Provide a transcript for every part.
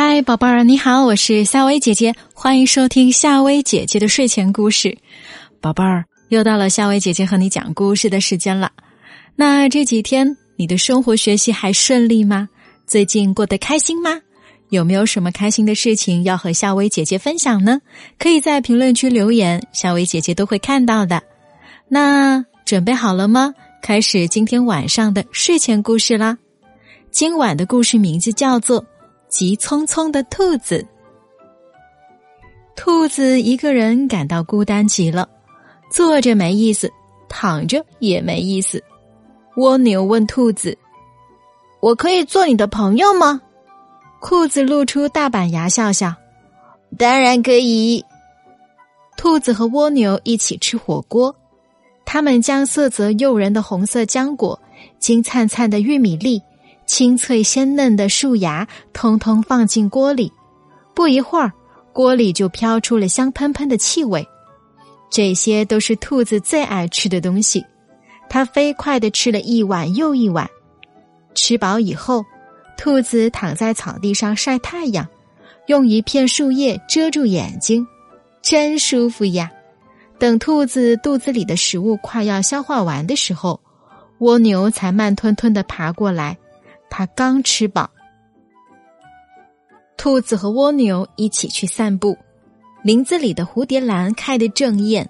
嗨，宝贝儿，你好，我是夏薇姐姐，欢迎收听夏薇姐姐的睡前故事。宝贝儿，又到了夏薇姐姐和你讲故事的时间了。那这几天你的生活学习还顺利吗？最近过得开心吗？有没有什么开心的事情要和夏薇姐姐分享呢？可以在评论区留言，夏薇姐姐都会看到的。那准备好了吗？开始今天晚上的睡前故事啦。今晚的故事名字叫做。急匆匆的兔子，兔子一个人感到孤单极了，坐着没意思，躺着也没意思。蜗牛问兔子：“我可以做你的朋友吗？”兔子露出大板牙笑笑：“当然可以。”兔子和蜗牛一起吃火锅，他们将色泽诱人的红色浆果、金灿灿的玉米粒。清脆鲜嫩的树芽，通通放进锅里。不一会儿，锅里就飘出了香喷喷的气味。这些都是兔子最爱吃的东西。它飞快的吃了一碗又一碗。吃饱以后，兔子躺在草地上晒太阳，用一片树叶遮住眼睛，真舒服呀。等兔子肚子里的食物快要消化完的时候，蜗牛才慢吞吞的爬过来。他刚吃饱，兔子和蜗牛一起去散步。林子里的蝴蝶兰开得正艳，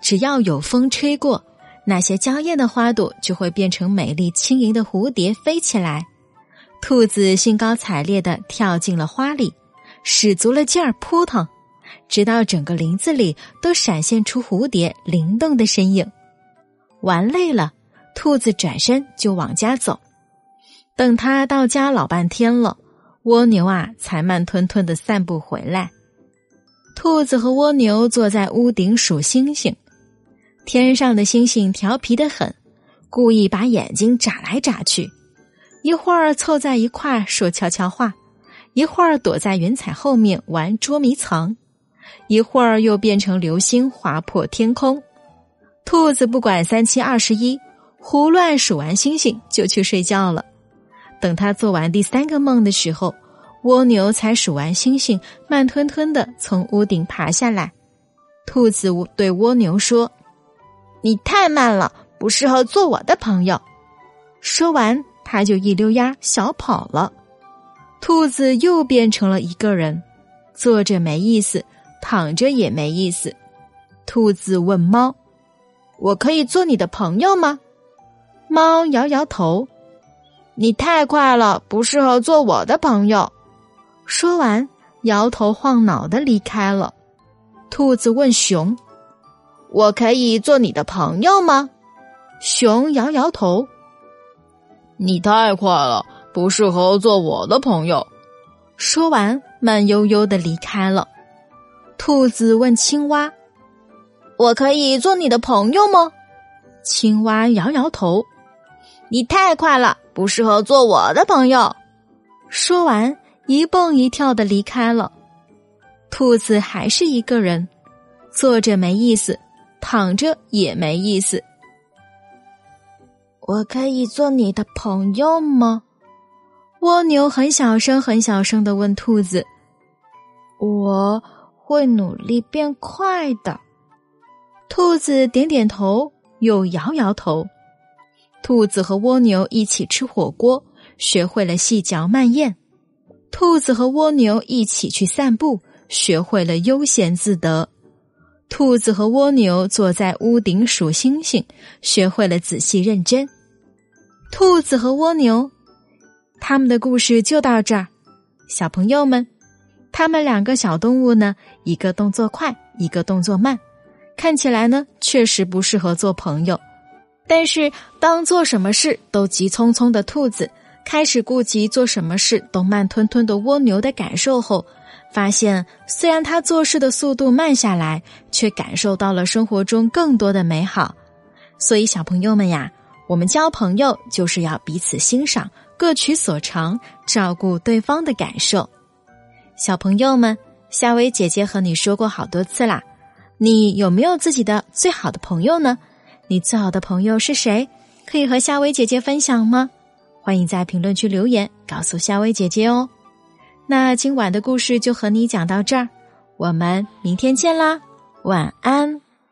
只要有风吹过，那些娇艳的花朵就会变成美丽轻盈的蝴蝶飞起来。兔子兴高采烈的跳进了花里，使足了劲儿扑腾，直到整个林子里都闪现出蝴蝶灵动的身影。玩累了，兔子转身就往家走。等他到家老半天了，蜗牛啊才慢吞吞的散步回来。兔子和蜗牛坐在屋顶数星星，天上的星星调皮的很，故意把眼睛眨来眨去，一会儿凑在一块说悄悄话，一会儿躲在云彩后面玩捉迷藏，一会儿又变成流星划破天空。兔子不管三七二十一，胡乱数完星星就去睡觉了。等他做完第三个梦的时候，蜗牛才数完星星，慢吞吞的从屋顶爬下来。兔子对蜗牛说：“你太慢了，不适合做我的朋友。”说完，他就一溜烟小跑了。兔子又变成了一个人，坐着没意思，躺着也没意思。兔子问猫：“我可以做你的朋友吗？”猫摇摇头。你太快了，不适合做我的朋友。说完，摇头晃脑的离开了。兔子问熊：“我可以做你的朋友吗？”熊摇摇头：“你太快了，不适合做我的朋友。”说完，慢悠悠的离开了。兔子问青蛙：“我可以做你的朋友吗？”青蛙摇摇头：“你太快了。”不适合做我的朋友。说完，一蹦一跳的离开了。兔子还是一个人，坐着没意思，躺着也没意思。我可以做你的朋友吗？蜗牛很小声、很小声的问兔子：“我会努力变快的。”兔子点点头，又摇摇头。兔子和蜗牛一起吃火锅，学会了细嚼慢咽；兔子和蜗牛一起去散步，学会了悠闲自得；兔子和蜗牛坐在屋顶数星星，学会了仔细认真。兔子和蜗牛，他们的故事就到这儿。小朋友们，他们两个小动物呢，一个动作快，一个动作慢，看起来呢，确实不适合做朋友。但是，当做什么事都急匆匆的兔子开始顾及做什么事都慢吞吞的蜗牛的感受后，发现虽然他做事的速度慢下来，却感受到了生活中更多的美好。所以，小朋友们呀，我们交朋友就是要彼此欣赏，各取所长，照顾对方的感受。小朋友们，夏薇姐姐和你说过好多次啦，你有没有自己的最好的朋友呢？你最好的朋友是谁？可以和夏薇姐姐分享吗？欢迎在评论区留言告诉夏薇姐姐哦。那今晚的故事就和你讲到这儿，我们明天见啦，晚安。